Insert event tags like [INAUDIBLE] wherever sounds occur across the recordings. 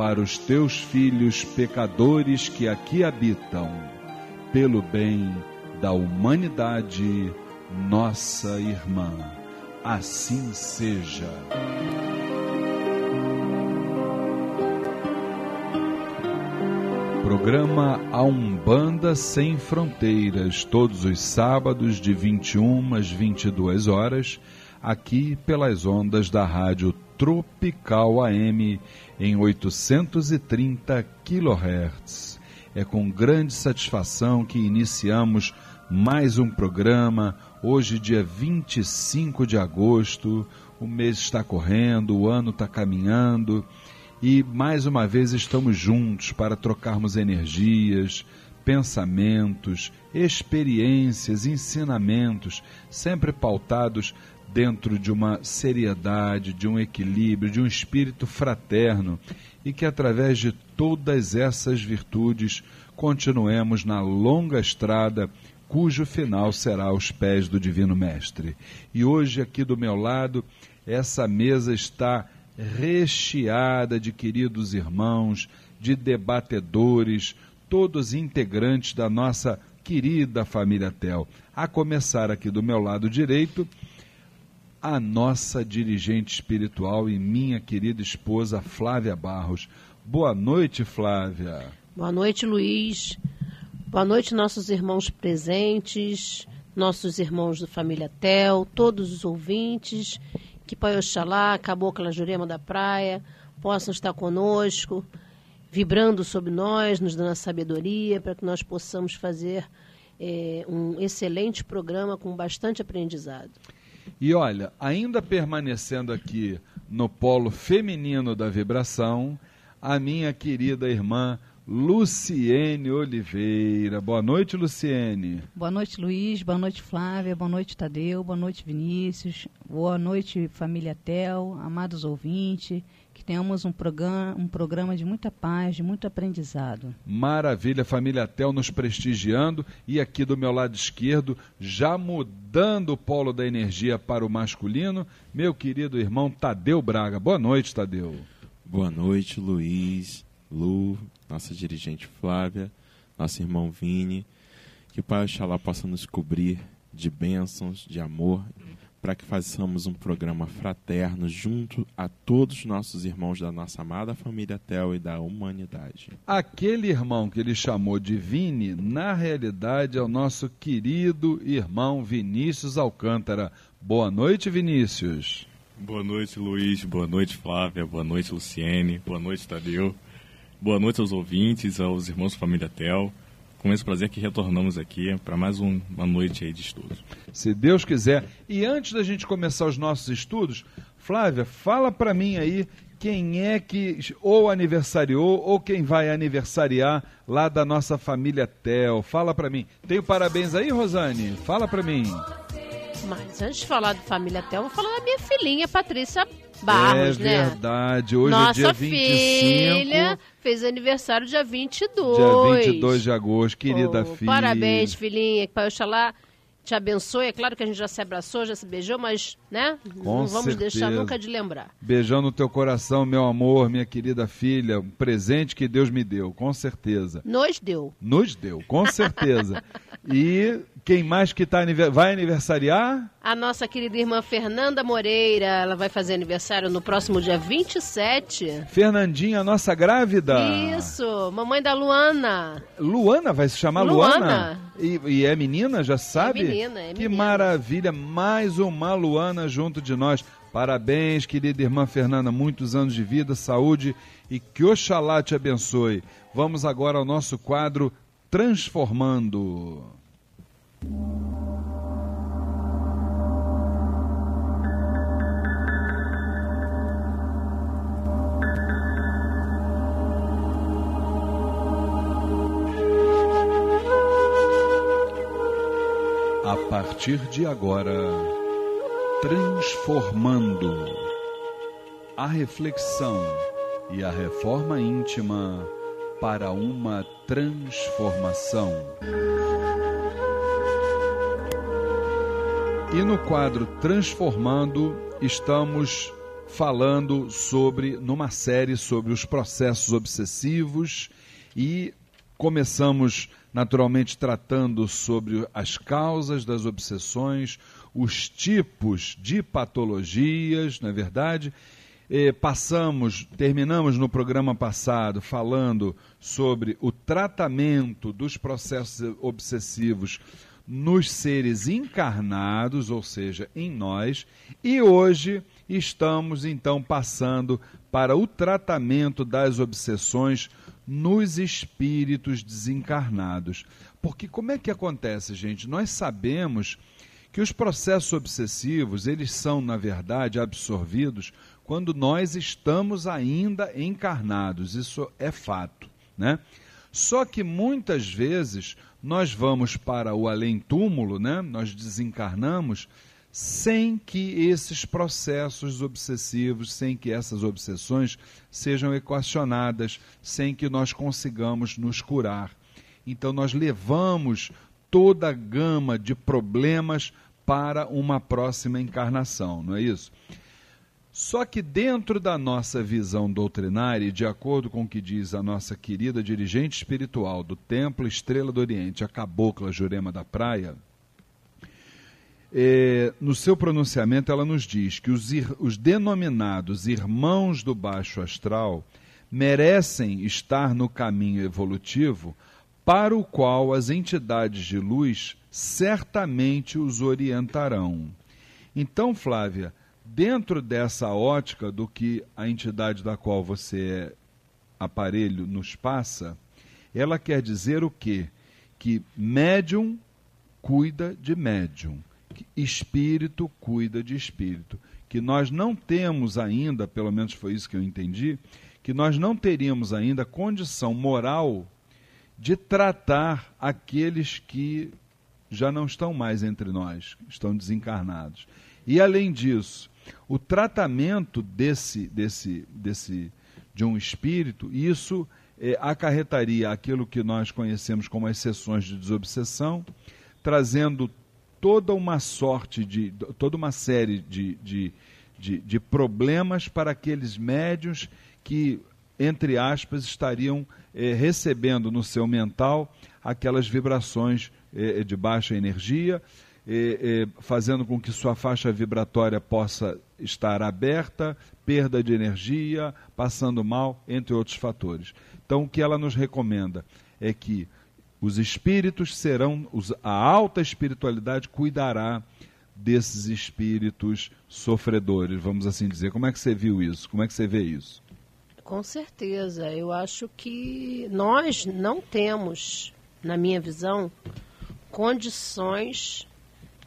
para os teus filhos pecadores que aqui habitam, pelo bem da humanidade, nossa irmã. Assim seja. Programa A Umbanda Sem Fronteiras, todos os sábados de 21 às 22 horas, aqui pelas ondas da Rádio Tropical AM em 830 kHz. É com grande satisfação que iniciamos mais um programa, hoje, dia 25 de agosto. O mês está correndo, o ano está caminhando e mais uma vez estamos juntos para trocarmos energias, pensamentos, experiências, ensinamentos, sempre pautados dentro de uma seriedade, de um equilíbrio, de um espírito fraterno e que através de todas essas virtudes continuemos na longa estrada cujo final será aos pés do Divino Mestre. E hoje, aqui do meu lado, essa mesa está recheada de queridos irmãos, de debatedores, todos integrantes da nossa querida família Tel. A começar aqui do meu lado direito, a nossa dirigente espiritual e minha querida esposa Flávia Barros. Boa noite, Flávia. Boa noite, Luiz. Boa noite, nossos irmãos presentes, nossos irmãos da família Tel, todos os ouvintes. Que Pai Oxalá, Cabocla Jurema da Praia, possam estar conosco, vibrando sobre nós, nos dando a sabedoria, para que nós possamos fazer é, um excelente programa com bastante aprendizado. E olha, ainda permanecendo aqui no polo feminino da vibração, a minha querida irmã Luciene Oliveira. Boa noite, Luciene. Boa noite, Luiz. Boa noite, Flávia. Boa noite, Tadeu. Boa noite, Vinícius. Boa noite, família Tel, amados ouvintes. Tenhamos um programa, um programa de muita paz, de muito aprendizado. Maravilha, família Tel nos prestigiando e aqui do meu lado esquerdo, já mudando o polo da energia para o masculino, meu querido irmão Tadeu Braga. Boa noite, Tadeu. Boa noite, Luiz, Lu, nossa dirigente Flávia, nosso irmão Vini. Que o Pai Oxalá possa nos cobrir de bênçãos, de amor para que façamos um programa fraterno junto a todos os nossos irmãos da nossa amada família Tel e da humanidade. Aquele irmão que ele chamou de Vini, na realidade é o nosso querido irmão Vinícius Alcântara. Boa noite, Vinícius. Boa noite, Luiz. Boa noite, Flávia. Boa noite, Luciene. Boa noite, Tadeu. Boa noite aos ouvintes, aos irmãos da família Tel com esse prazer que retornamos aqui para mais um, uma noite aí de estudos. Se Deus quiser. E antes da gente começar os nossos estudos, Flávia, fala para mim aí quem é que ou aniversariou ou quem vai aniversariar lá da nossa família Tel. Fala para mim. Tem o parabéns aí, Rosane? Fala para mim. Mas antes de falar de família Tel, vou falar da minha filhinha, Patrícia Barros, é né? É verdade. Hoje Nossa é dia 25. filha fez aniversário dia 22. Dia 22 de agosto, querida Oh, filha. Parabéns, filhinha. Que Pai Oxalá te abençoe. É claro que a gente já se abraçou, já se beijou, mas, né? Com Não vamos certeza. deixar nunca de lembrar. Beijão no teu coração, meu amor, minha querida filha. Um presente que Deus me deu, com certeza. Nos deu. Nos deu, com certeza. [LAUGHS] e quem mais que tá, vai aniversariar? A nossa querida irmã Fernanda Moreira, ela vai fazer aniversário no próximo dia 27. Fernandinha, nossa grávida. Isso, mamãe da Luana. Luana, vai se chamar Luana? Luana. E, e é menina, já sabe? menina, é Que menina. maravilha, mais uma Luana junto de nós. Parabéns, querida irmã Fernanda, muitos anos de vida, saúde e que Oxalá te abençoe. Vamos agora ao nosso quadro Transformando. A partir de agora, transformando a reflexão e a reforma íntima para uma transformação. E no quadro Transformando, estamos falando sobre, numa série sobre os processos obsessivos e começamos naturalmente tratando sobre as causas das obsessões, os tipos de patologias, não é verdade? Passamos, terminamos no programa passado falando sobre o tratamento dos processos obsessivos nos seres encarnados, ou seja, em nós, e hoje estamos então passando para o tratamento das obsessões nos espíritos desencarnados. Porque como é que acontece, gente? Nós sabemos que os processos obsessivos, eles são, na verdade, absorvidos quando nós estamos ainda encarnados. Isso é fato, né? Só que muitas vezes nós vamos para o além-túmulo, né? Nós desencarnamos sem que esses processos obsessivos, sem que essas obsessões sejam equacionadas, sem que nós consigamos nos curar. Então nós levamos toda a gama de problemas para uma próxima encarnação, não é isso? Só que dentro da nossa visão doutrinária, e de acordo com o que diz a nossa querida dirigente espiritual do Templo Estrela do Oriente, a Cabocla Jurema da Praia, é, no seu pronunciamento ela nos diz que os, os denominados irmãos do baixo astral merecem estar no caminho evolutivo para o qual as entidades de luz certamente os orientarão. Então, Flávia, dentro dessa ótica do que a entidade da qual você é aparelho nos passa, ela quer dizer o quê? Que médium cuida de médium, que espírito cuida de espírito. Que nós não temos ainda, pelo menos foi isso que eu entendi, que nós não teríamos ainda condição moral de tratar aqueles que já não estão mais entre nós, estão desencarnados. E além disso, o tratamento desse, desse, desse, de um espírito, isso é, acarretaria aquilo que nós conhecemos como as sessões de desobsessão, trazendo toda uma sorte de, toda uma série de, de, de, de problemas para aqueles médios que, entre aspas, estariam é, recebendo no seu mental aquelas vibrações é, de baixa energia fazendo com que sua faixa vibratória possa estar aberta, perda de energia, passando mal, entre outros fatores. Então, o que ela nos recomenda é que os espíritos serão, a alta espiritualidade cuidará desses espíritos sofredores, vamos assim dizer. Como é que você viu isso? Como é que você vê isso? Com certeza. Eu acho que nós não temos, na minha visão, condições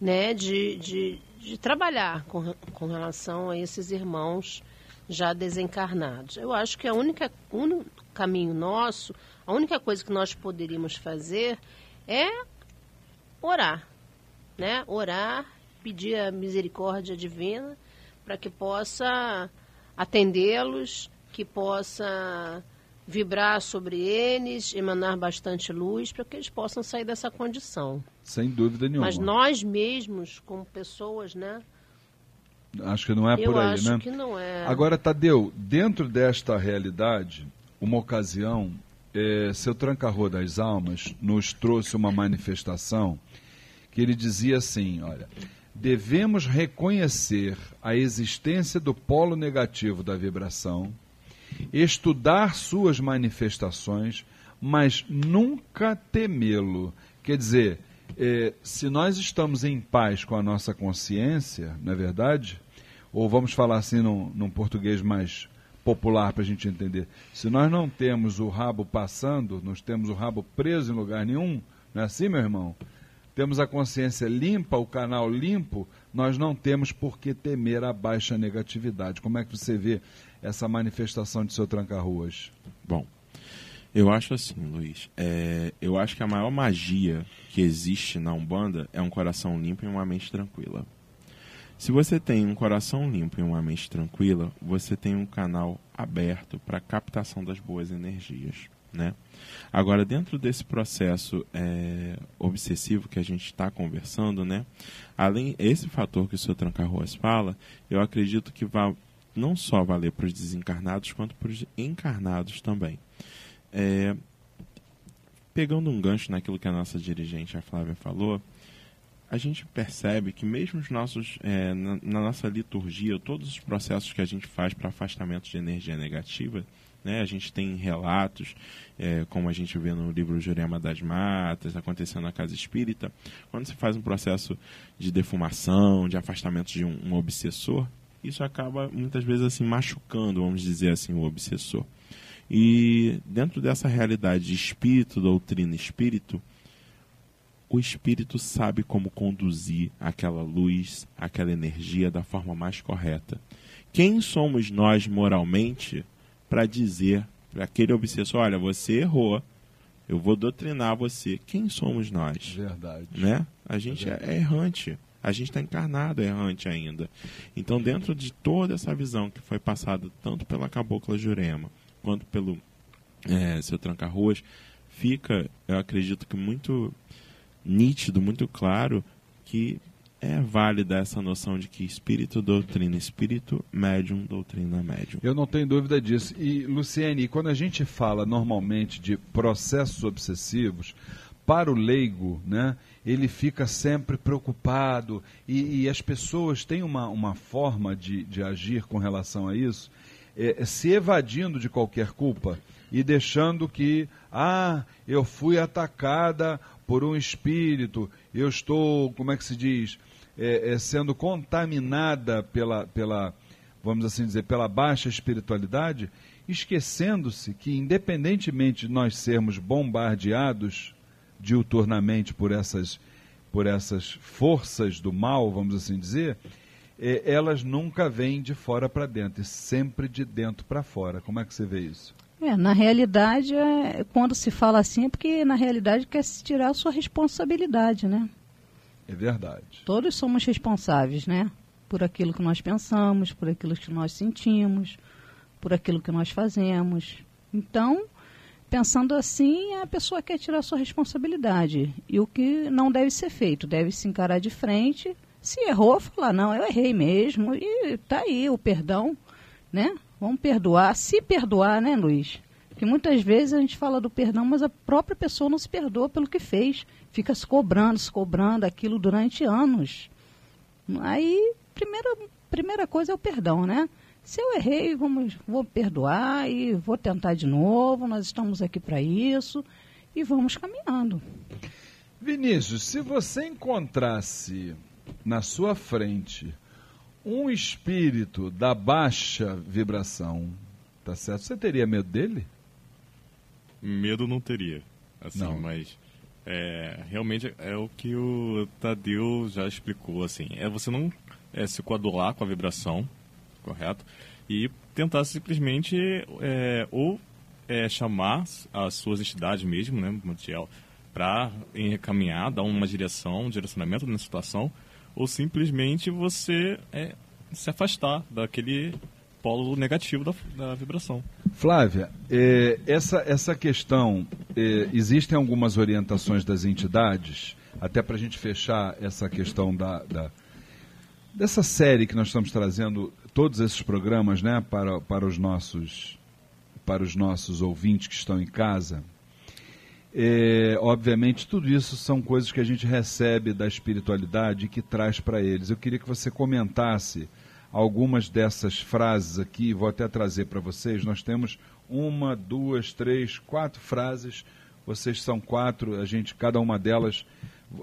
né, de, de, de trabalhar com, com relação a esses irmãos já desencarnados. Eu acho que a única único caminho nosso, a única coisa que nós poderíamos fazer é orar, né? Orar, pedir a misericórdia divina para que possa atendê-los, que possa vibrar sobre eles, emanar bastante luz para que eles possam sair dessa condição. Sem dúvida nenhuma. Mas nós mesmos, como pessoas, né? Acho que não é Eu por aí, acho né? que não é. Agora, Tadeu, dentro desta realidade, uma ocasião, é, seu Trancarro das Almas nos trouxe uma manifestação que ele dizia assim, olha, devemos reconhecer a existência do polo negativo da vibração, estudar suas manifestações, mas nunca temê-lo. Quer dizer, é, se nós estamos em paz com a nossa consciência, não é verdade? Ou vamos falar assim num, num português mais popular para a gente entender. Se nós não temos o rabo passando, nós temos o rabo preso em lugar nenhum, não é assim, meu irmão? Temos a consciência limpa, o canal limpo, nós não temos por que temer a baixa negatividade. Como é que você vê essa manifestação de seu tranca-ruas? Bom, eu acho assim, Luiz. É, eu acho que a maior magia que existe na Umbanda é um coração limpo e uma mente tranquila. Se você tem um coração limpo e uma mente tranquila, você tem um canal aberto para captação das boas energias, né? Agora, dentro desse processo é, obsessivo que a gente está conversando, né? Além esse fator que o seu Tranca-Ruas fala, eu acredito que vai não só valer para os desencarnados, quanto para os encarnados também. É, pegando um gancho naquilo que a nossa dirigente, a Flávia, falou, a gente percebe que mesmo os nossos, é, na, na, nossa liturgia, todos os processos que a gente faz para afastamento de energia negativa, né, a gente tem relatos, é, como a gente vê no livro Jurema das Matas, acontecendo na casa espírita, quando se faz um processo de defumação, de afastamento de um, um obsessor, isso acaba muitas vezes assim machucando, vamos dizer assim, o obsessor. E dentro dessa realidade de espírito, doutrina, espírito, o espírito sabe como conduzir aquela luz, aquela energia da forma mais correta. Quem somos nós moralmente para dizer para aquele obsessor: olha, você errou, eu vou doutrinar você? Quem somos nós? Verdade. Né? A gente é, é errante. A gente está encarnado errante ainda. Então, dentro de toda essa visão que foi passada tanto pela Cabocla Jurema, quanto pelo é, seu Tranca-Ruas, fica, eu acredito que muito nítido, muito claro que é válida essa noção de que espírito doutrina espírito, médium doutrina médium. Eu não tenho dúvida disso. E, Luciene, quando a gente fala normalmente de processos obsessivos, para o leigo, né, ele fica sempre preocupado. E, e as pessoas têm uma, uma forma de, de agir com relação a isso, é, se evadindo de qualquer culpa e deixando que, ah, eu fui atacada por um espírito, eu estou, como é que se diz, é, é, sendo contaminada pela, pela, vamos assim dizer, pela baixa espiritualidade, esquecendo-se que, independentemente de nós sermos bombardeados diuturnamente por essas, por essas forças do mal, vamos assim dizer, é, elas nunca vêm de fora para dentro, e sempre de dentro para fora. Como é que você vê isso? É, na realidade, é, quando se fala assim, é porque na realidade quer se tirar a sua responsabilidade, né? É verdade. Todos somos responsáveis, né? Por aquilo que nós pensamos, por aquilo que nós sentimos, por aquilo que nós fazemos. Então, pensando assim, a pessoa quer tirar sua responsabilidade. E o que não deve ser feito, deve se encarar de frente. Se errou, falar, não, eu errei mesmo. E tá aí o perdão, né? Vamos perdoar. Se perdoar, né, Luiz? Porque muitas vezes a gente fala do perdão, mas a própria pessoa não se perdoa pelo que fez. Fica se cobrando, se cobrando aquilo durante anos. Aí, primeira, primeira coisa é o perdão, né? Se eu errei, vamos, vou perdoar e vou tentar de novo. Nós estamos aqui para isso e vamos caminhando. Vinícius, se você encontrasse na sua frente um espírito da baixa vibração, tá certo? Você teria medo dele? Medo não teria, assim, não. mas é, realmente é o que o Tadeu já explicou, assim, é você não é, se coadular com a vibração, correto? E tentar simplesmente é, ou é, chamar as suas entidades mesmo, né, Montiel, para encaminhar, dar uma direção, um direcionamento na situação, ou simplesmente você é, se afastar daquele polo negativo da, da vibração. Flávia, essa, essa questão, é, existem algumas orientações das entidades, até para a gente fechar essa questão da, da, dessa série que nós estamos trazendo, todos esses programas né, para, para, os nossos, para os nossos ouvintes que estão em casa. É, obviamente, tudo isso são coisas que a gente recebe da espiritualidade e que traz para eles. Eu queria que você comentasse algumas dessas frases aqui, vou até trazer para vocês. Nós temos uma, duas, três, quatro frases. Vocês são quatro, a gente, cada uma delas,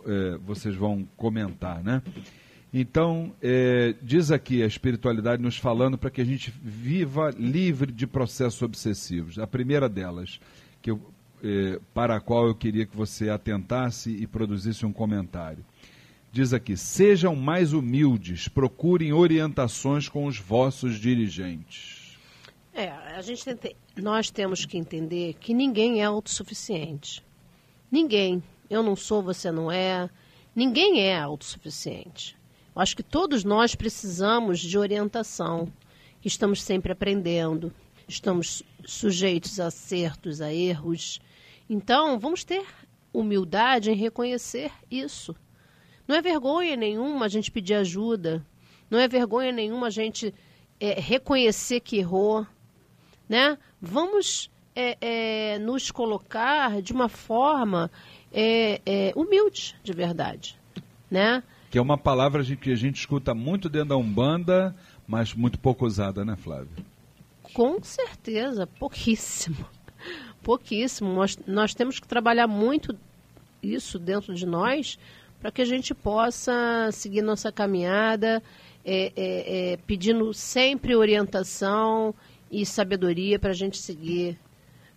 é, vocês vão comentar, né? Então, é, diz aqui a espiritualidade nos falando para que a gente viva livre de processos obsessivos. A primeira delas, que eu, é, para a qual eu queria que você atentasse e produzisse um comentário. Diz aqui: sejam mais humildes, procurem orientações com os vossos dirigentes. É, a gente tem, nós temos que entender que ninguém é autossuficiente. Ninguém. Eu não sou, você não é. Ninguém é autossuficiente. Acho que todos nós precisamos de orientação, estamos sempre aprendendo, estamos sujeitos a acertos, a erros. Então, vamos ter humildade em reconhecer isso. Não é vergonha nenhuma a gente pedir ajuda. Não é vergonha nenhuma a gente é, reconhecer que errou. Né? Vamos é, é, nos colocar de uma forma é, é, humilde, de verdade. Né? Que é uma palavra que a gente escuta muito dentro da Umbanda, mas muito pouco usada, né, Flávio? Com certeza, pouquíssimo. [LAUGHS] Pouquíssimo. Nós, nós temos que trabalhar muito isso dentro de nós para que a gente possa seguir nossa caminhada, é, é, é, pedindo sempre orientação e sabedoria para a gente seguir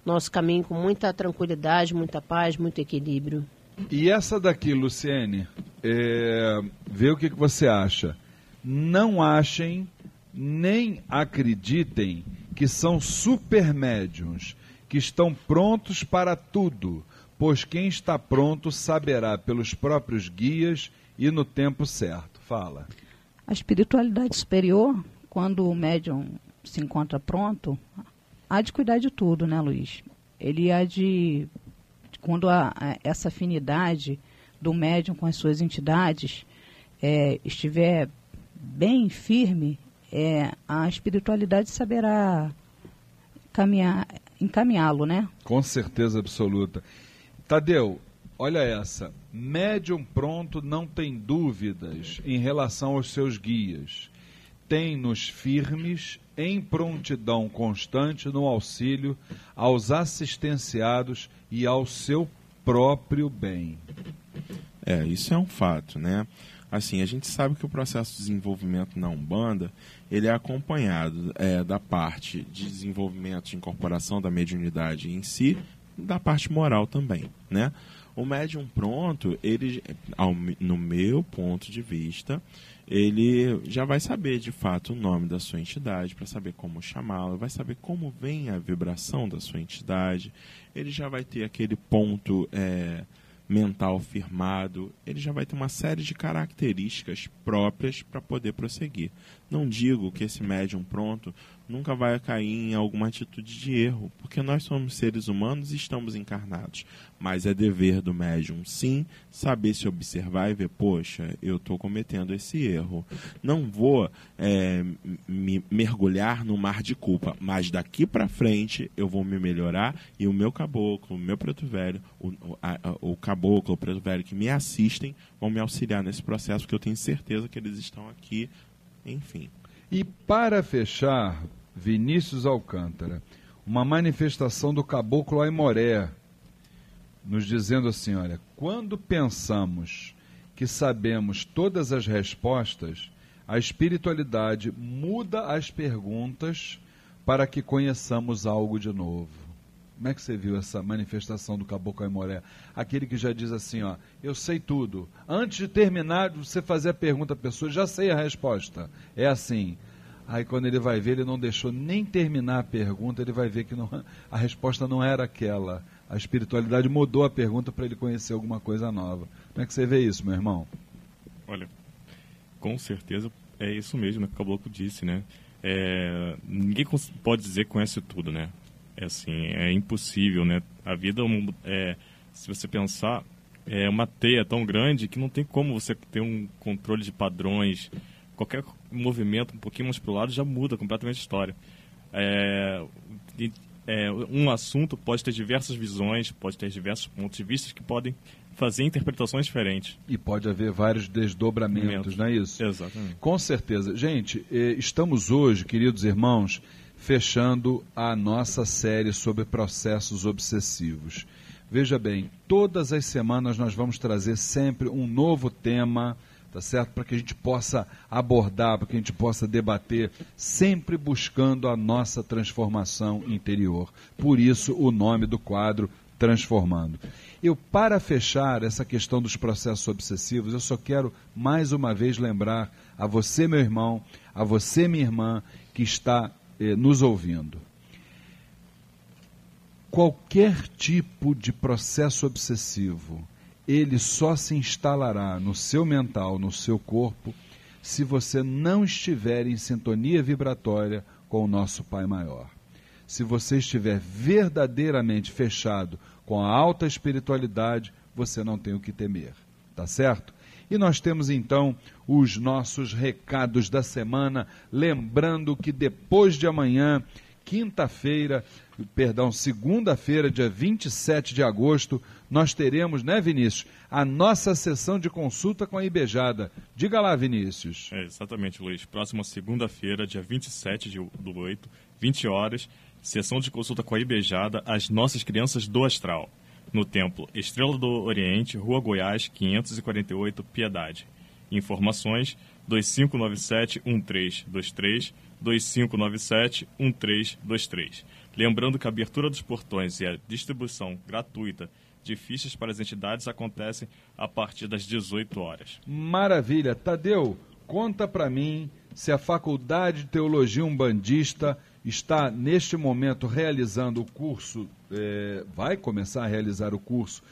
nosso caminho com muita tranquilidade, muita paz, muito equilíbrio. E essa daqui, Luciene, é, vê o que, que você acha. Não achem nem acreditem que são super médiums, que estão prontos para tudo, pois quem está pronto saberá pelos próprios guias e no tempo certo. Fala. A espiritualidade superior, quando o médium se encontra pronto, há de cuidar de tudo, né, Luiz? Ele há de. Quando há essa afinidade do médium com as suas entidades é, estiver bem firme, é, a espiritualidade saberá encaminhá-lo, né? Com certeza absoluta. Tadeu, olha essa. Médium pronto não tem dúvidas em relação aos seus guias. Tem-nos firmes em prontidão constante no auxílio aos assistenciados e ao seu próprio bem. É, isso é um fato, né? Assim, a gente sabe que o processo de desenvolvimento na Umbanda, ele é acompanhado é, da parte de desenvolvimento de incorporação da mediunidade em si, da parte moral também, né? O médium pronto, ele, ao, no meu ponto de vista, ele já vai saber de fato o nome da sua entidade, para saber como chamá-la, vai saber como vem a vibração da sua entidade, ele já vai ter aquele ponto é, mental firmado, ele já vai ter uma série de características próprias para poder prosseguir. Não digo que esse médium pronto nunca vai cair em alguma atitude de erro, porque nós somos seres humanos e estamos encarnados. Mas é dever do médium, sim, saber se observar e ver, poxa, eu estou cometendo esse erro. Não vou é, me mergulhar no mar de culpa, mas daqui para frente eu vou me melhorar e o meu caboclo, o meu preto velho, o, a, o caboclo, o preto velho que me assistem vão me auxiliar nesse processo, porque eu tenho certeza que eles estão aqui, enfim. E para fechar, Vinícius Alcântara, uma manifestação do caboclo Aimoré, nos dizendo assim: olha, quando pensamos que sabemos todas as respostas, a espiritualidade muda as perguntas para que conheçamos algo de novo. Como é que você viu essa manifestação do Caboclo Aimoré? Aquele que já diz assim, ó, eu sei tudo. Antes de terminar, você fazer a pergunta à pessoa, já sei a resposta. É assim. Aí quando ele vai ver, ele não deixou nem terminar a pergunta, ele vai ver que não, a resposta não era aquela. A espiritualidade mudou a pergunta para ele conhecer alguma coisa nova. Como é que você vê isso, meu irmão? Olha, com certeza é isso mesmo que o Caboclo disse, né? É, ninguém pode dizer que conhece tudo, né? É assim, é impossível, né? A vida, é, se você pensar, é uma teia tão grande que não tem como você ter um controle de padrões. Qualquer movimento um pouquinho mais para o lado já muda completamente a história. É, é, um assunto pode ter diversas visões, pode ter diversos pontos de vista que podem fazer interpretações diferentes. E pode haver vários desdobramentos, não é isso? Exatamente. Com certeza. Gente, eh, estamos hoje, queridos irmãos, fechando a nossa série sobre processos obsessivos. Veja bem, todas as semanas nós vamos trazer sempre um novo tema, tá certo? Para que a gente possa abordar, para que a gente possa debater, sempre buscando a nossa transformação interior. Por isso o nome do quadro Transformando. Eu, para fechar essa questão dos processos obsessivos, eu só quero mais uma vez lembrar a você, meu irmão, a você, minha irmã, que está eh, nos ouvindo. Qualquer tipo de processo obsessivo, ele só se instalará no seu mental, no seu corpo, se você não estiver em sintonia vibratória com o nosso Pai Maior. Se você estiver verdadeiramente fechado com a alta espiritualidade, você não tem o que temer. Tá certo? E nós temos então os nossos recados da semana, lembrando que depois de amanhã, quinta-feira, perdão, segunda-feira, dia 27 de agosto, nós teremos, né, Vinícius, a nossa sessão de consulta com a Ibejada. Diga lá, Vinícius. É, exatamente, Luiz. Próxima segunda-feira, dia 27 de, do 8, 20 horas, sessão de consulta com a Ibejada, as nossas crianças do astral no Templo Estrela do Oriente, Rua Goiás, 548, Piedade. Informações 2597-1323, 2597-1323. Lembrando que a abertura dos portões e a distribuição gratuita de fichas para as entidades acontecem a partir das 18 horas. Maravilha. Tadeu, conta para mim se a Faculdade de Teologia Umbandista está neste momento realizando o curso, é, vai começar a realizar o curso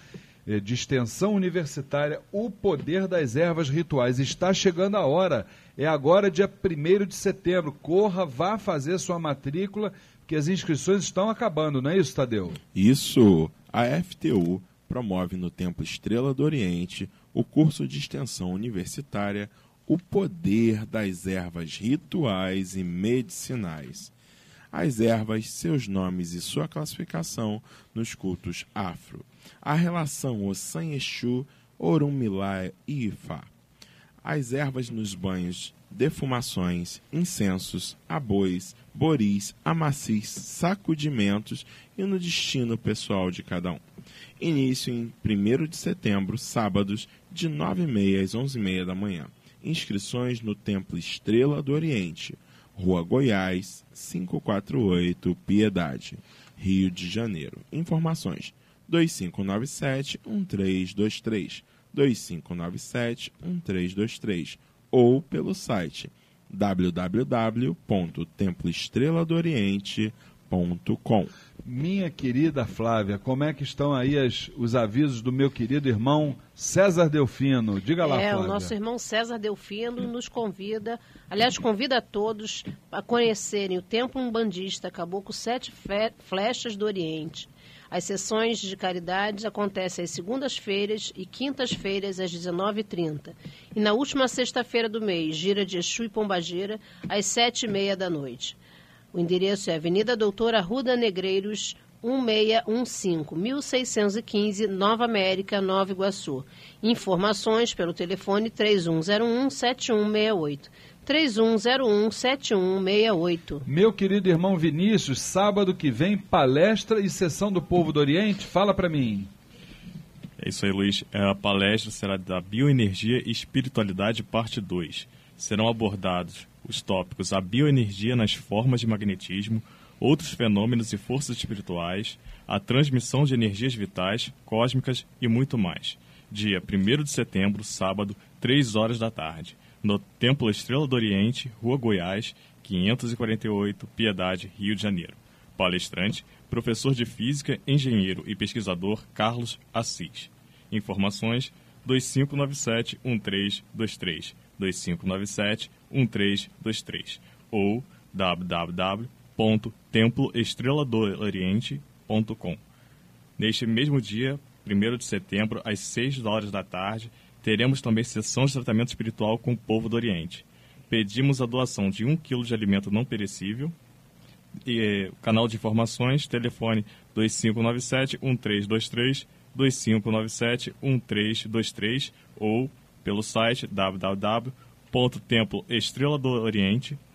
é, de extensão universitária, O Poder das Ervas Rituais. Está chegando a hora, é agora dia 1 de setembro. Corra, vá fazer sua matrícula, que as inscrições estão acabando, não é isso, Tadeu? Isso. A FTU promove no Templo Estrela do Oriente o curso de extensão universitária O Poder das Ervas Rituais e Medicinais. As ervas, seus nomes e sua classificação nos cultos afro. A relação Ossan Exu, Orumilá e Ifá. As ervas nos banhos defumações, incensos, abois, boris, amacis, sacudimentos e no destino pessoal de cada um. Início em 1 de setembro, sábados, de 9h30 às 11h30 da manhã. Inscrições no Templo Estrela do Oriente, Rua Goiás, 548, Piedade, Rio de Janeiro. Informações 2597-1323, 2597-1323 ou pelo site www.temploestreladooriente.com. Minha querida Flávia, como é que estão aí as, os avisos do meu querido irmão César Delfino? Diga lá, é, Flávia. o nosso irmão César Delfino nos convida, aliás, convida a todos a conhecerem o Templo Umbandista Caboclo Sete Flechas do Oriente. As sessões de caridade acontecem às segundas-feiras e quintas-feiras às 19h30. E na última sexta-feira do mês, gira de Exu e Pombagira, às 7h30 da noite. O endereço é Avenida Doutora Ruda Negreiros, 1615, 1615, Nova América, Nova Iguaçu. Informações pelo telefone 3101 7168. 31017168. Meu querido irmão Vinícius, sábado que vem, palestra e sessão do Povo do Oriente. Fala para mim. É isso aí, Luiz. É, a palestra será da Bioenergia e Espiritualidade, parte 2. Serão abordados os tópicos a bioenergia nas formas de magnetismo, outros fenômenos e forças espirituais, a transmissão de energias vitais, cósmicas e muito mais. Dia 1 de setembro, sábado, 3 horas da tarde no Templo Estrela do Oriente, Rua Goiás, 548, Piedade, Rio de Janeiro. Palestrante, professor de Física, engenheiro e pesquisador Carlos Assis. Informações 2597-1323, 2597-1323 ou www.temploestreladooriente.com. Neste mesmo dia, 1 de setembro, às 6 horas da tarde, Teremos também sessão de tratamento espiritual com o povo do Oriente. Pedimos a doação de um quilo de alimento não perecível. E, eh, canal de informações, telefone 2597-1323, 2597-1323 ou pelo site www.temploestreladooriente.com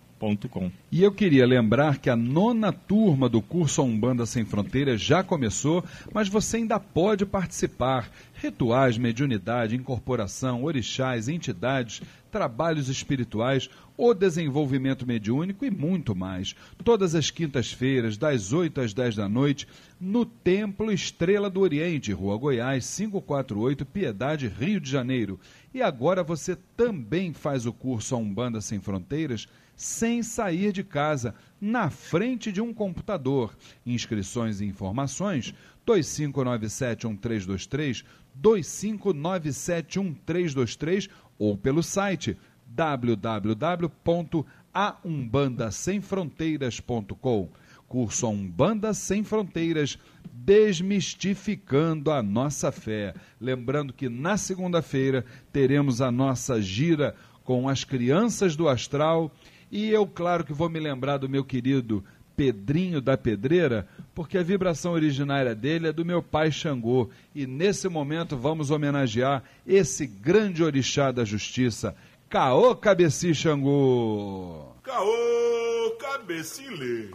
e eu queria lembrar que a nona turma do curso Umbanda Sem Fronteiras já começou, mas você ainda pode participar. Rituais, mediunidade, incorporação, orixás, entidades, trabalhos espirituais, o desenvolvimento mediúnico e muito mais. Todas as quintas-feiras, das 8 às 10 da noite, no Templo Estrela do Oriente, Rua Goiás, 548, Piedade, Rio de Janeiro. E agora você também faz o curso Umbanda Sem Fronteiras sem sair de casa, na frente de um computador. Inscrições e informações 25971323, 25971323 ou pelo site www.aumbandasemfronteiras.com. Curso Umbanda Sem Fronteiras, desmistificando a nossa fé. Lembrando que na segunda-feira teremos a nossa gira com as crianças do astral e eu, claro que vou me lembrar do meu querido Pedrinho da Pedreira, porque a vibração originária dele é do meu pai Xangô. E nesse momento vamos homenagear esse grande orixá da justiça, Caô Cabeci Xangô. Caô Cabecile.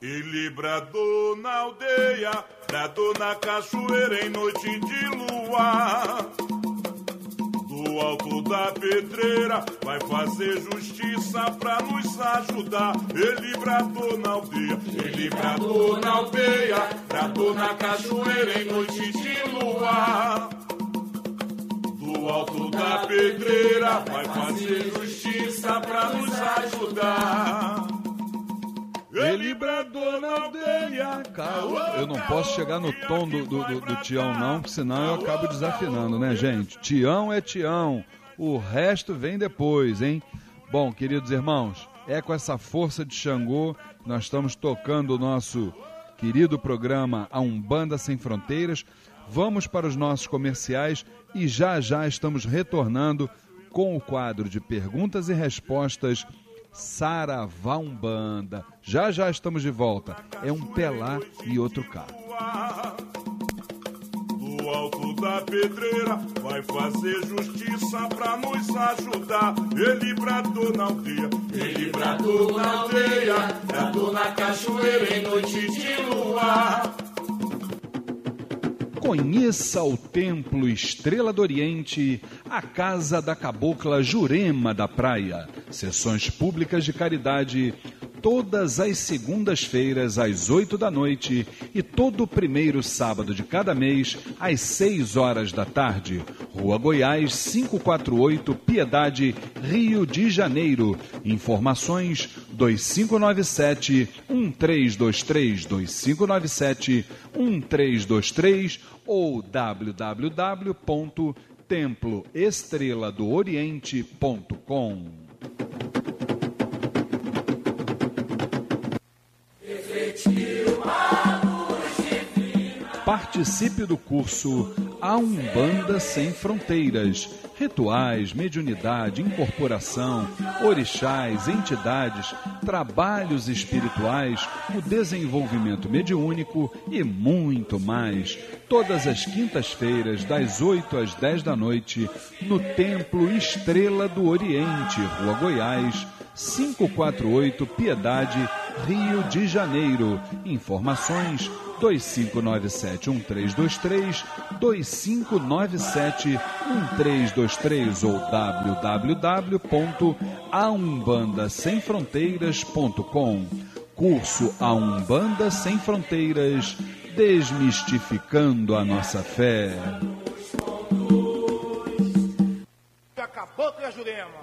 Ele bradou na aldeia, bradou na cachoeira em noite de lua do alto da pedreira, vai fazer justiça pra nos ajudar. Ele bradou na aldeia, ele bradou na aldeia, bradou na cachoeira em noite de lua. Do alto da pedreira, vai fazer justiça pra nos ajudar. Na aldeia. Eu não posso chegar no tom do, do, do, do Tião, não, porque senão eu acabo desafinando, né, gente? Tião é Tião. O resto vem depois, hein? Bom, queridos irmãos, é com essa força de Xangô que nós estamos tocando o nosso querido programa A Umbanda Sem Fronteiras. Vamos para os nossos comerciais e já já estamos retornando com o quadro de perguntas e respostas Saravá Umbanda. Já já estamos de volta. É um pé lá e outro cá. Do alto da pedreira vai fazer justiça pra nos ajudar. Ele bradou na aldeia, ele bradou na aldeia, bradou na cachoeira em noite de luar. Conheça o Templo Estrela do Oriente, a Casa da Cabocla Jurema da Praia. Sessões públicas de caridade todas as segundas-feiras às oito da noite e todo primeiro sábado de cada mês às seis horas da tarde. Rua Goiás 548, Piedade, Rio de Janeiro. Informações 2597 1323 2597 1323 ou www.temploestreladooriente.com. Participe do curso A Umbanda Sem Fronteiras. Rituais, mediunidade, incorporação, orixás, entidades, trabalhos espirituais, o desenvolvimento mediúnico e muito mais. Todas as quintas-feiras, das 8 às 10 da noite, no Templo Estrela do Oriente, Rua Goiás, 548 Piedade, Rio de Janeiro. Informações 2597-1323, 2597-1323 ou www.aumbandasemfronteiras.com. Curso A Umbanda Sem Fronteiras, desmistificando a nossa fé. Acabou com a Jurema.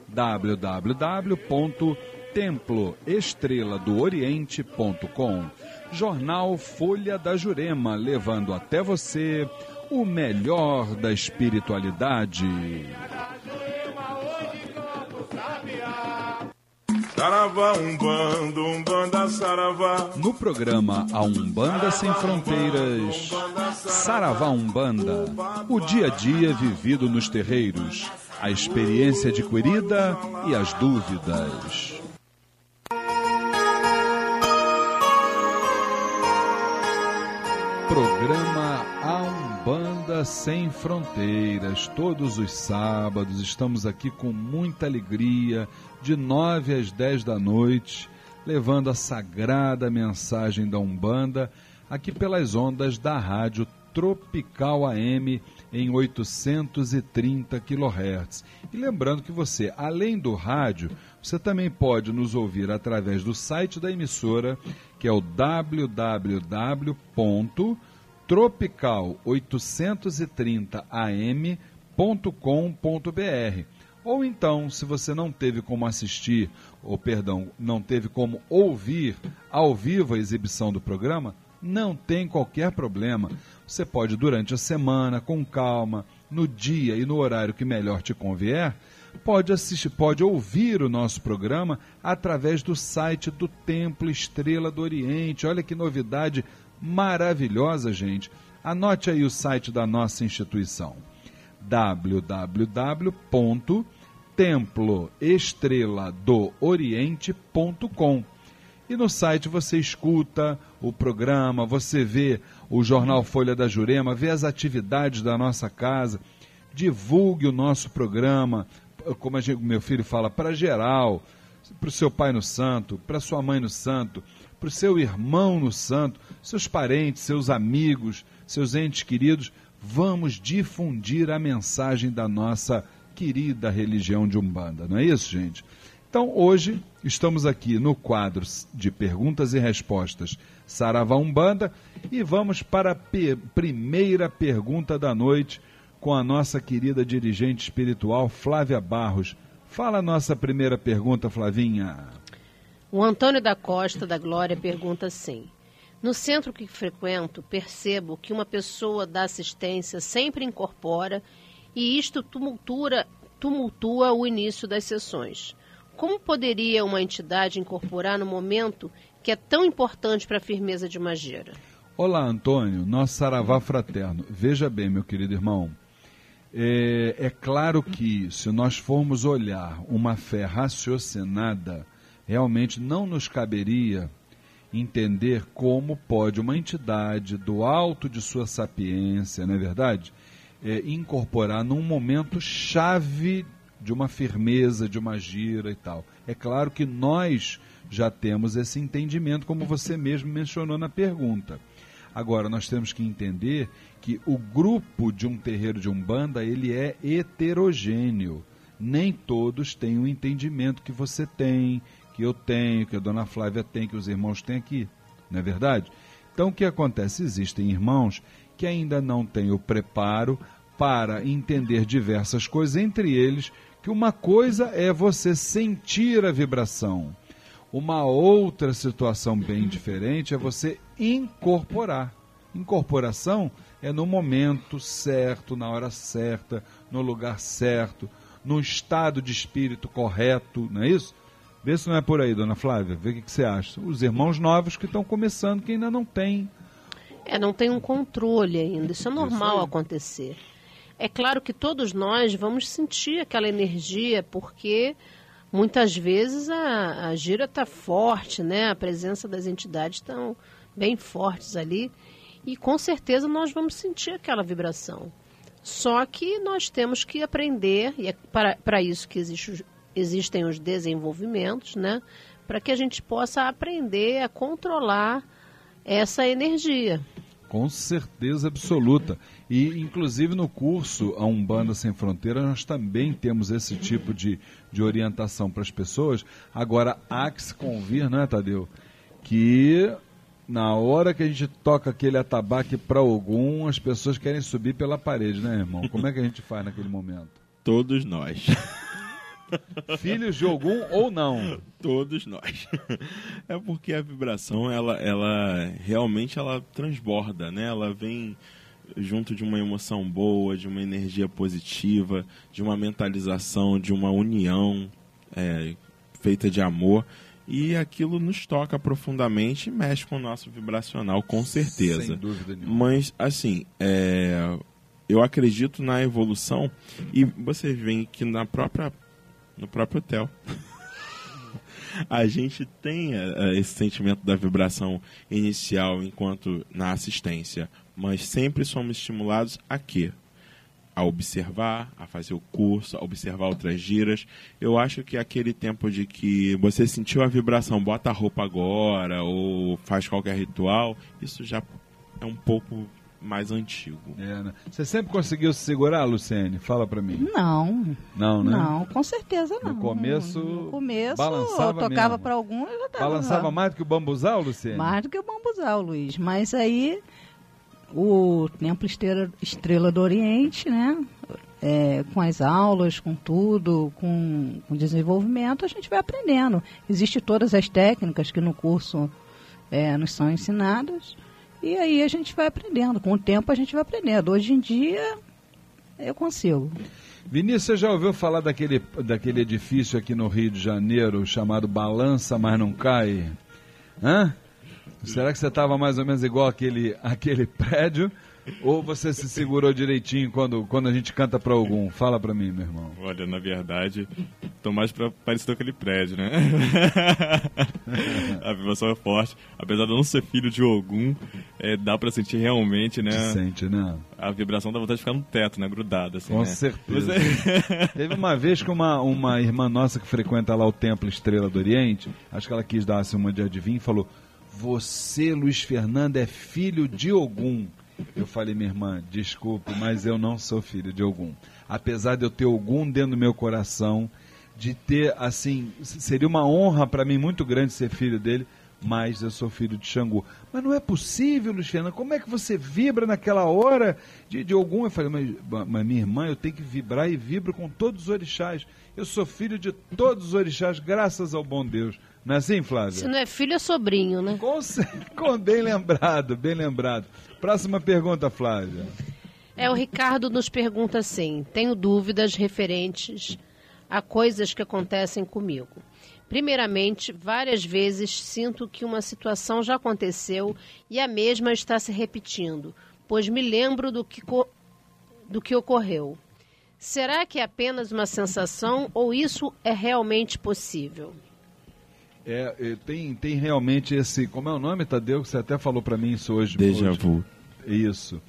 www.temploestreladooriente.com. Jornal Folha da Jurema, levando até você o melhor da espiritualidade. Saravá, umbanda, umbanda, saravá. No programa A Umbanda Sem Fronteiras, Saravá Umbanda, o dia a dia vivido nos terreiros, a experiência adquirida e as dúvidas. Programa A Umbanda Sem Fronteiras. Todos os sábados estamos aqui com muita alegria, de 9 às 10 da noite, levando a sagrada mensagem da Umbanda aqui pelas ondas da Rádio Tropical AM em 830 kHz. E lembrando que você, além do rádio, você também pode nos ouvir através do site da emissora, que é o www.tropical830am.com.br. Ou então, se você não teve como assistir, ou perdão, não teve como ouvir ao vivo a exibição do programa, não tem qualquer problema. Você pode, durante a semana, com calma, no dia e no horário que melhor te convier, pode assistir, pode ouvir o nosso programa através do site do Templo Estrela do Oriente. Olha que novidade maravilhosa, gente. Anote aí o site da nossa instituição www.temploestreladooriente.com. E no site você escuta o programa, você vê o jornal Folha da Jurema, vê as atividades da nossa casa, divulgue o nosso programa, como o meu filho fala, para geral, para o seu pai no santo, para sua mãe no santo, para o seu irmão no santo, seus parentes, seus amigos, seus entes queridos, vamos difundir a mensagem da nossa querida religião de Umbanda, não é isso, gente? Então, hoje Estamos aqui no quadro de perguntas e respostas Saravá Umbanda e vamos para a primeira pergunta da noite com a nossa querida dirigente espiritual Flávia Barros. Fala a nossa primeira pergunta, Flavinha. O Antônio da Costa da Glória pergunta assim: No centro que frequento, percebo que uma pessoa da assistência sempre incorpora e isto tumultua, tumultua o início das sessões. Como poderia uma entidade incorporar no momento que é tão importante para a firmeza de uma? Olá, Antônio, nosso saravá fraterno. Veja bem, meu querido irmão, é, é, claro que se nós formos olhar uma fé raciocinada, realmente não nos caberia entender como pode uma entidade do alto de sua sapiência, não é verdade? É, incorporar num momento chave de uma firmeza, de uma gira e tal. É claro que nós já temos esse entendimento, como você mesmo mencionou na pergunta. Agora, nós temos que entender que o grupo de um terreiro de Umbanda, ele é heterogêneo. Nem todos têm o entendimento que você tem, que eu tenho, que a dona Flávia tem, que os irmãos têm aqui. Não é verdade? Então, o que acontece? Existem irmãos que ainda não têm o preparo para entender diversas coisas, entre eles que uma coisa é você sentir a vibração, uma outra situação bem diferente é você incorporar. Incorporação é no momento certo, na hora certa, no lugar certo, no estado de espírito correto, não é isso? Vê se não é por aí, dona Flávia. Vê o que, que você acha. Os irmãos novos que estão começando, que ainda não têm. É, não tem um controle ainda. Isso é normal isso acontecer. É claro que todos nós vamos sentir aquela energia, porque muitas vezes a, a gira está forte, né? A presença das entidades estão bem fortes ali. E com certeza nós vamos sentir aquela vibração. Só que nós temos que aprender, e é para isso que existe, existem os desenvolvimentos, né? Para que a gente possa aprender a controlar essa energia. Com certeza absoluta. E, inclusive, no curso A Umbanda Sem Fronteiras, nós também temos esse tipo de, de orientação para as pessoas. Agora, há que se convir, não é, Tadeu? Que na hora que a gente toca aquele atabaque para algum, as pessoas querem subir pela parede, né, irmão? Como é que a gente faz naquele momento? Todos nós. [LAUGHS] Filhos de algum ou não? Todos nós. É porque a vibração, ela, ela realmente ela transborda, né? Ela vem junto de uma emoção boa, de uma energia positiva, de uma mentalização, de uma união é, feita de amor. E aquilo nos toca profundamente e mexe com o nosso vibracional, com certeza. Sem dúvida nenhuma. Mas, assim, é, eu acredito na evolução e vocês veem que na própria, no próprio hotel [LAUGHS] a gente tem uh, esse sentimento da vibração inicial enquanto na assistência, mas sempre somos estimulados a quê? A observar, a fazer o curso, a observar outras giras. Eu acho que aquele tempo de que você sentiu a vibração, bota a roupa agora ou faz qualquer ritual, isso já é um pouco mais antigo. É, né? Você sempre conseguiu se segurar, Luciene? Fala para mim. Não. Não, né? Não, com certeza não. No começo, no começo balançava eu tocava mesmo. para algum, eu já tava Balançava lá. mais do que o bambuzal, Luciene? Mais do que o bambuzal, Luiz. Mas aí o Templo Estrela, Estrela do Oriente, né? É, com as aulas, com tudo, com, com desenvolvimento, a gente vai aprendendo. Existem todas as técnicas que no curso é, nos são ensinadas. E aí a gente vai aprendendo. Com o tempo a gente vai aprendendo. Hoje em dia eu consigo. Vinícius, você já ouviu falar daquele, daquele edifício aqui no Rio de Janeiro chamado Balança, mas não cai? Hã? Será que você estava mais ou menos igual aquele, aquele prédio? Ou você se segurou direitinho quando, quando a gente canta para algum? Fala para mim, meu irmão. Olha, na verdade, tô mais pra, parecido com aquele prédio, né? [LAUGHS] a vibração é forte. Apesar de eu não ser filho de Ogum, é, dá pra sentir realmente, né? Sente, né? A vibração dá vontade de ficar no teto, né? Grudada, assim, Com né? certeza. Você- Teve uma vez que uma, uma irmã nossa que frequenta lá o Templo Estrela do Oriente, acho que ela quis dar assim, uma de adivinho, e falou: Você, Luiz Fernando, é filho de Ogum. Eu falei, minha irmã, desculpe, mas eu não sou filho de Ogum. Apesar de eu ter Ogum dentro do meu coração, de ter, assim, seria uma honra para mim muito grande ser filho dele, mas eu sou filho de Xangu. Mas não é possível, Luciana, como é que você vibra naquela hora de, de algum? Eu falei, mas, mas minha irmã, eu tenho que vibrar e vibro com todos os orixás. Eu sou filho de todos os orixás, graças ao bom Deus. Não é assim, Flávia? Se não é filho, é sobrinho, né? Com, [LAUGHS] com bem lembrado, bem lembrado. Próxima pergunta, Flávia. É, o Ricardo nos pergunta assim: tenho dúvidas referentes a coisas que acontecem comigo. Primeiramente, várias vezes sinto que uma situação já aconteceu e a mesma está se repetindo, pois me lembro do que, do que ocorreu. Será que é apenas uma sensação ou isso é realmente possível? É, é tem, tem realmente esse. Como é o nome, Tadeu? Você até falou para mim isso hoje. Déjà vu. Isso.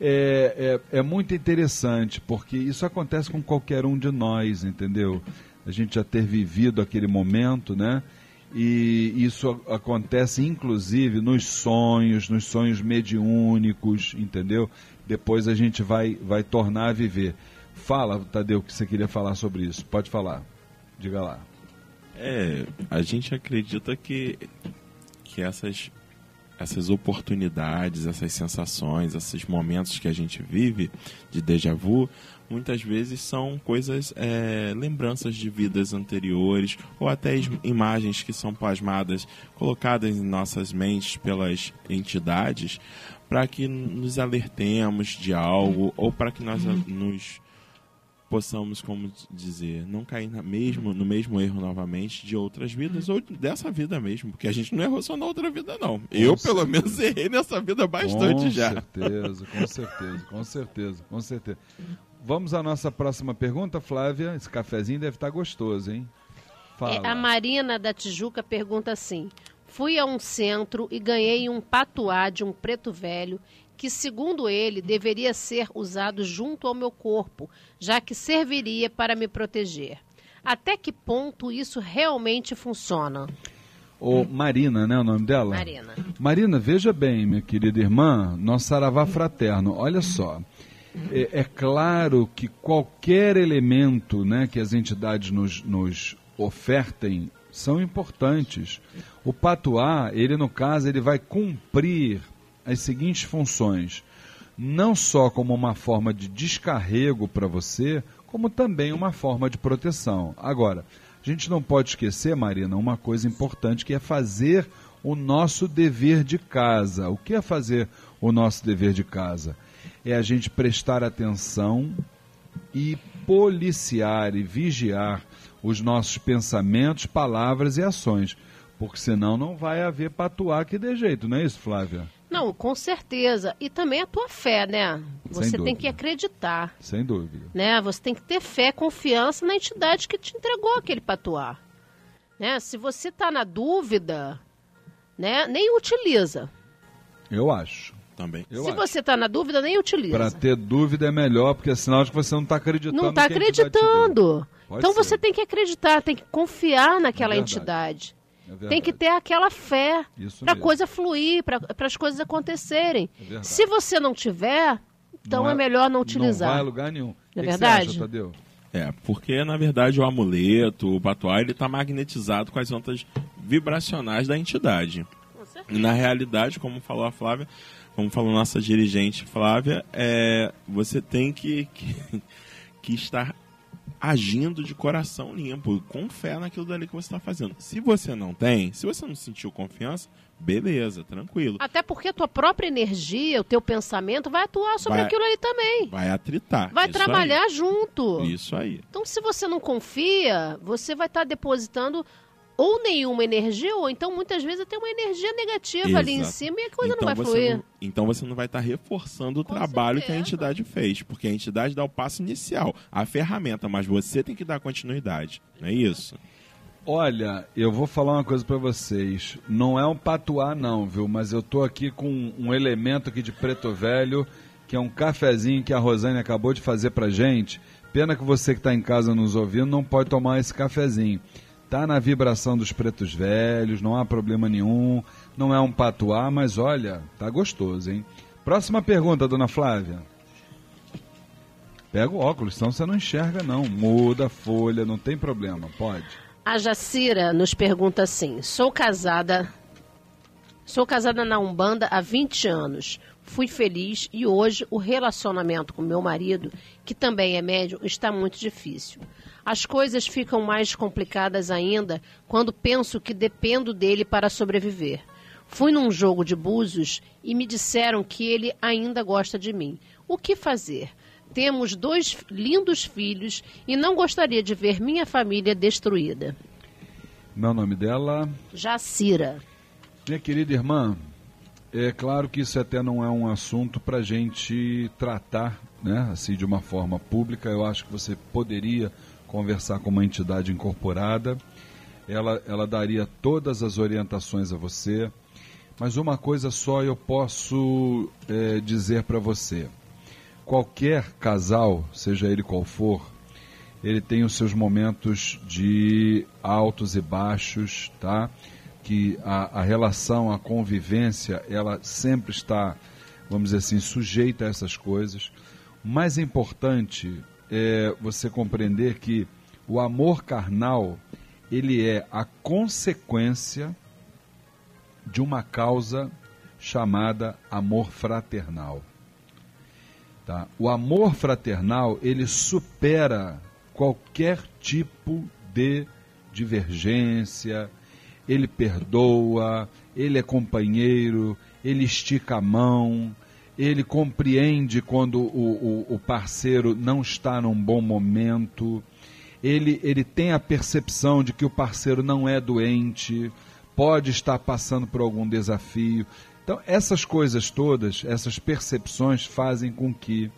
É, é, é muito interessante, porque isso acontece com qualquer um de nós, entendeu? a gente já ter vivido aquele momento, né? E isso acontece inclusive nos sonhos, nos sonhos mediúnicos, entendeu? Depois a gente vai, vai tornar a viver. Fala, Tadeu, que você queria falar sobre isso. Pode falar. Diga lá. É, a gente acredita que, que essas, essas oportunidades, essas sensações, esses momentos que a gente vive de déjà vu muitas vezes são coisas, é, lembranças de vidas anteriores ou até imagens que são plasmadas, colocadas em nossas mentes pelas entidades, para que nos alertemos de algo ou para que nós nos possamos, como dizer, não cair na mesmo, no mesmo erro novamente de outras vidas ou dessa vida mesmo, porque a gente não errou só na outra vida, não. Com Eu, certeza. pelo menos, errei nessa vida bastante com já. Com certeza, com certeza, com certeza, com certeza. Vamos à nossa próxima pergunta, Flávia. Esse cafezinho deve estar gostoso, hein? É, a Marina da Tijuca pergunta assim: Fui a um centro e ganhei um patuá de um preto velho que, segundo ele, deveria ser usado junto ao meu corpo, já que serviria para me proteger. Até que ponto isso realmente funciona? Ô, Marina, né, o nome dela? Marina. Marina, veja bem, minha querida irmã, nosso saravá fraterno, olha só. É, é, claro que qualquer elemento né, que as entidades nos, nos ofertem são importantes. O patuá, ele no caso, ele vai cumprir as seguintes funções. Não só como uma forma de descarrego para você, como também uma forma de proteção. Agora, a gente não pode esquecer, Marina, uma coisa importante que é fazer o nosso dever de casa. O que é fazer o nosso dever de casa? é a gente prestar atenção e policiar e vigiar os nossos pensamentos, palavras e ações. Porque senão não vai haver patuá que dê jeito, não é isso, Flávia? Não, com certeza. E também a tua fé, né? Você tem que acreditar. Sem dúvida. Né? Você tem que ter fé, confiança na entidade que te entregou aquele patuá. Né? Se você está na dúvida, né? nem utiliza. Eu acho também. Eu Se acho. você está na dúvida, nem utiliza. Para ter dúvida é melhor, porque é sinal de que você não está acreditando. Não está acreditando. Então ser. você tem que acreditar, tem que confiar naquela é entidade. É tem que ter aquela fé para a coisa fluir, para as coisas acontecerem. É Se você não tiver, então não é, é, melhor não utilizar. Não vai a lugar nenhum. É verdade? Acha, Tadeu? É, porque na verdade o amuleto, o patuá, ele está magnetizado com as ondas vibracionais da entidade. Na realidade, como falou a Flávia, como falou nossa dirigente Flávia, é, você tem que, [LAUGHS] que, que estar agindo de coração limpo, com fé naquilo dali que você está fazendo. Se você não tem, se você não sentiu confiança, beleza, tranquilo. Até porque a tua própria energia, o teu pensamento vai atuar sobre vai, aquilo ali também. Vai atritar. Vai trabalhar aí. junto. Isso aí. Então, se você não confia, você vai estar tá depositando ou nenhuma energia, ou então muitas vezes até uma energia negativa Exato. ali em cima e a coisa então não vai fluir. Não, então você não vai estar reforçando o Com trabalho certeza. que a entidade fez, porque a entidade dá o passo inicial, a ferramenta, mas você tem que dar continuidade, não é isso? Olha, eu vou falar uma coisa para vocês. Não é um patuá não, viu? Mas eu tô aqui com um elemento aqui de preto velho, que é um cafezinho que a Rosane acabou de fazer pra gente. Pena que você que está em casa nos ouvindo não pode tomar esse cafezinho tá na vibração dos pretos velhos, não há problema nenhum, não é um patuá, mas olha, tá gostoso, hein? Próxima pergunta, dona Flávia. Pega o óculos, senão você não enxerga, não. Muda a folha, não tem problema, pode. A Jacira nos pergunta assim: sou casada. Sou casada na Umbanda há 20 anos. Fui feliz e hoje o relacionamento com meu marido, que também é médium, está muito difícil. As coisas ficam mais complicadas ainda quando penso que dependo dele para sobreviver. Fui num jogo de búzios e me disseram que ele ainda gosta de mim. O que fazer? Temos dois lindos filhos e não gostaria de ver minha família destruída. Meu nome dela? Jacira. Minha querida irmã, é claro que isso até não é um assunto para a gente tratar, né, assim, de uma forma pública. Eu acho que você poderia conversar com uma entidade incorporada. Ela, ela daria todas as orientações a você. Mas uma coisa só eu posso é, dizer para você: qualquer casal, seja ele qual for, ele tem os seus momentos de altos e baixos, tá? Que a, a relação, a convivência, ela sempre está, vamos dizer assim, sujeita a essas coisas. O mais importante é você compreender que o amor carnal ele é a consequência de uma causa chamada amor fraternal. Tá? O amor fraternal ele supera qualquer tipo de divergência, ele perdoa, ele é companheiro, ele estica a mão, ele compreende quando o, o, o parceiro não está num bom momento, ele, ele tem a percepção de que o parceiro não é doente, pode estar passando por algum desafio. Então, essas coisas todas, essas percepções fazem com que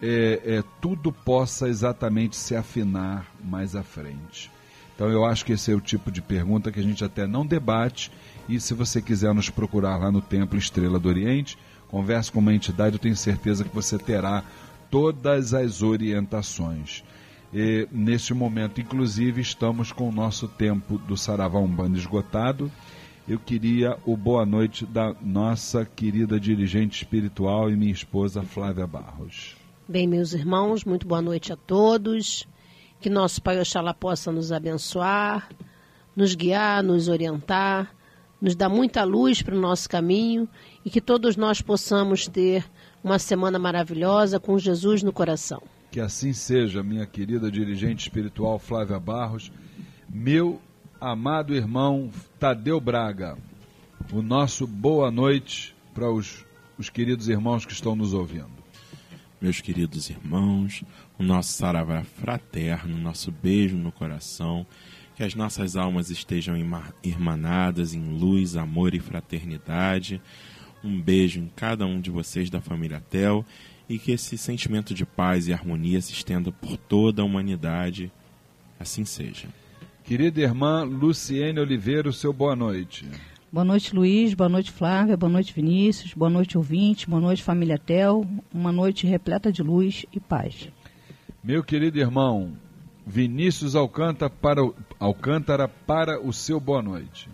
é, é, tudo possa exatamente se afinar mais à frente. Então, eu acho que esse é o tipo de pergunta que a gente até não debate. E se você quiser nos procurar lá no Templo Estrela do Oriente, converse com uma entidade, eu tenho certeza que você terá todas as orientações. E, neste momento, inclusive, estamos com o nosso tempo do Saravá Umbanda esgotado. Eu queria o boa noite da nossa querida dirigente espiritual e minha esposa Flávia Barros. Bem, meus irmãos, muito boa noite a todos. Que nosso Pai Oxalá possa nos abençoar, nos guiar, nos orientar, nos dar muita luz para o nosso caminho e que todos nós possamos ter uma semana maravilhosa com Jesus no coração. Que assim seja, minha querida dirigente espiritual Flávia Barros, meu amado irmão Tadeu Braga, o nosso boa noite para os, os queridos irmãos que estão nos ouvindo. Meus queridos irmãos, o nosso saravá fraterno, nosso beijo no coração, que as nossas almas estejam irmanadas em luz, amor e fraternidade. Um beijo em cada um de vocês da família Tel e que esse sentimento de paz e harmonia se estenda por toda a humanidade. Assim seja. Querida irmã Luciene Oliveira, o seu boa noite. Boa noite, Luiz. Boa noite, Flávia. Boa noite, Vinícius. Boa noite, ouvinte. Boa noite, família Tel. Uma noite repleta de luz e paz. Meu querido irmão, Vinícius Alcântara para, o, Alcântara para o seu boa noite.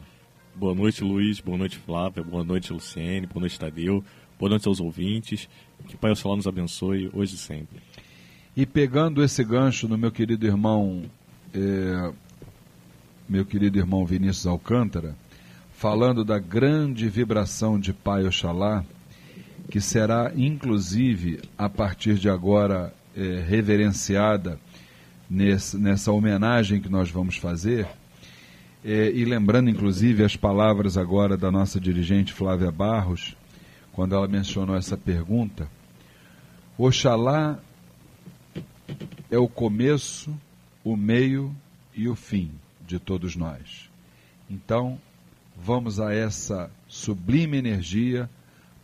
Boa noite, Luiz. Boa noite, Flávia. Boa noite, Luciene. Boa noite, Tadeu. Boa noite aos ouvintes. Que Pai Solá nos abençoe hoje e sempre. E pegando esse gancho no meu querido irmão, é, meu querido irmão Vinícius Alcântara, falando da grande vibração de Pai Oxalá, que será inclusive a partir de agora é, reverenciada nesse, nessa homenagem que nós vamos fazer. É, e lembrando inclusive as palavras agora da nossa dirigente Flávia Barros, quando ela mencionou essa pergunta. Oxalá é o começo, o meio e o fim de todos nós. Então, vamos a essa sublime energia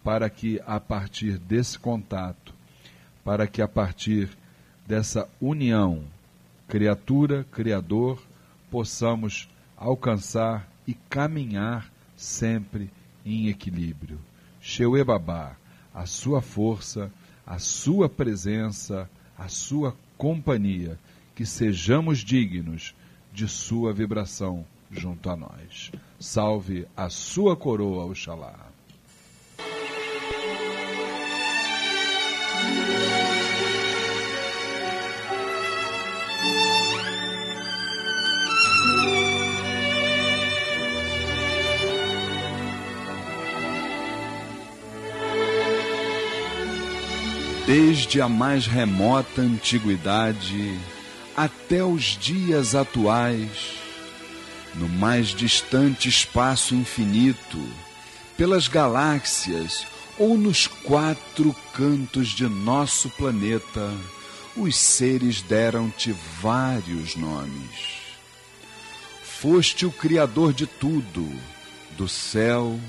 para que a partir desse contato, para que a partir dessa união criatura, criador, possamos alcançar e caminhar sempre em equilíbrio. Sheuê Babá, a sua força, a sua presença, a sua companhia, que sejamos dignos de sua vibração junto a nós. Salve a sua coroa, Oxalá. Desde a mais remota antiguidade até os dias atuais, no mais distante espaço infinito, pelas galáxias ou nos quatro cantos de nosso planeta, os seres deram-te vários nomes. Foste o Criador de tudo, do céu,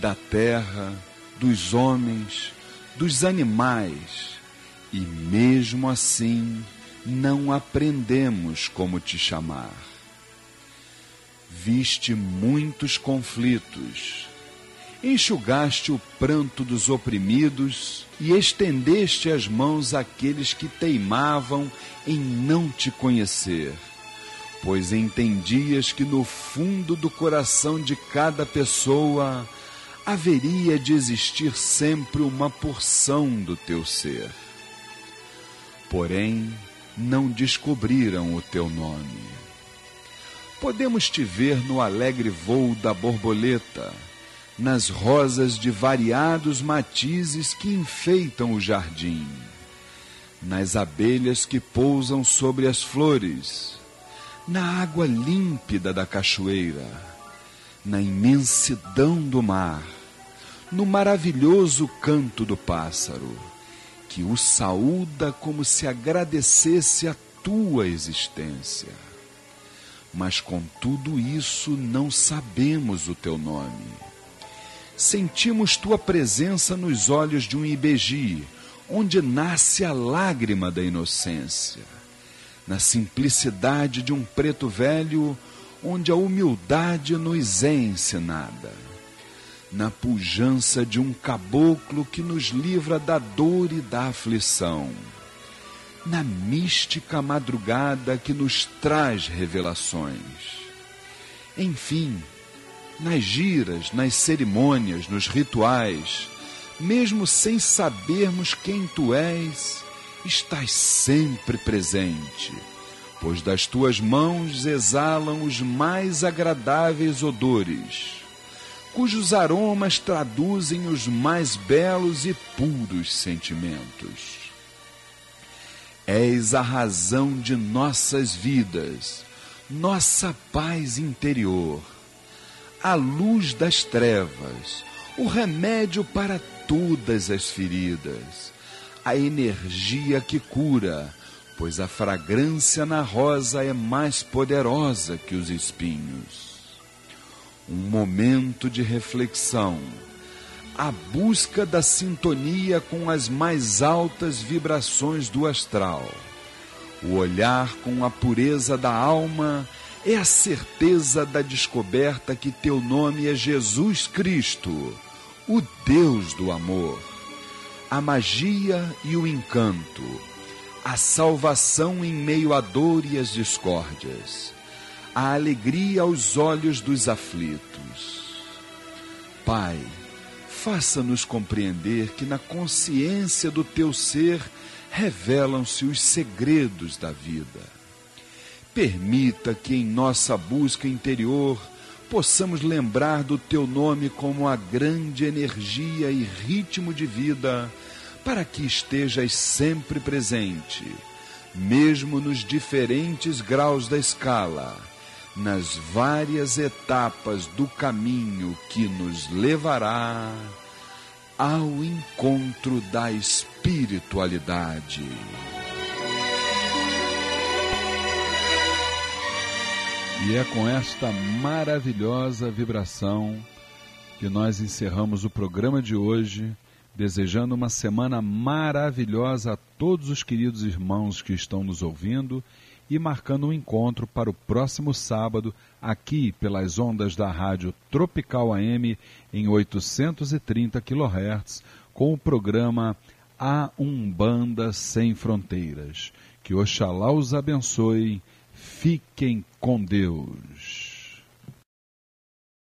da terra, dos homens, dos animais, e mesmo assim não aprendemos como te chamar. Viste muitos conflitos, enxugaste o pranto dos oprimidos e estendeste as mãos àqueles que teimavam em não te conhecer, pois entendias que no fundo do coração de cada pessoa haveria de existir sempre uma porção do teu ser. Porém, não descobriram o teu nome. Podemos te ver no alegre voo da borboleta, nas rosas de variados matizes que enfeitam o jardim, nas abelhas que pousam sobre as flores, na água límpida da cachoeira, na imensidão do mar no maravilhoso canto do pássaro, que o saúda como se agradecesse a tua existência. Mas com tudo isso não sabemos o teu nome. Sentimos tua presença nos olhos de um ibeji, onde nasce a lágrima da inocência, na simplicidade de um preto velho, onde a humildade nos é ensinada na pujança de um caboclo que nos livra da dor e da aflição, na mística madrugada que nos traz revelações. Enfim, nas giras, nas cerimônias, nos rituais, mesmo sem sabermos quem tu és, estás sempre presente, pois das tuas mãos exalam os mais agradáveis odores cujos aromas traduzem os mais belos e puros sentimentos. És a razão de nossas vidas, nossa paz interior, a luz das trevas, o remédio para todas as feridas, a energia que cura, pois a fragrância na rosa é mais poderosa que os espinhos um momento de reflexão, a busca da sintonia com as mais altas vibrações do astral. O olhar com a pureza da alma é a certeza da descoberta que teu nome é Jesus Cristo, o Deus do amor. A magia e o encanto, a salvação em meio à dor e às discórdias a alegria aos olhos dos aflitos. Pai, faça-nos compreender que na consciência do teu ser revelam-se os segredos da vida. Permita que em nossa busca interior possamos lembrar do teu nome como a grande energia e ritmo de vida, para que estejas sempre presente, mesmo nos diferentes graus da escala nas várias etapas do caminho que nos levará ao encontro da espiritualidade. E é com esta maravilhosa vibração que nós encerramos o programa de hoje, desejando uma semana maravilhosa a todos os queridos irmãos que estão nos ouvindo e marcando um encontro para o próximo sábado, aqui pelas ondas da Rádio Tropical AM em 830 kHz, com o programa A Umbanda Sem Fronteiras. Que Oxalá os abençoe. Fiquem com Deus.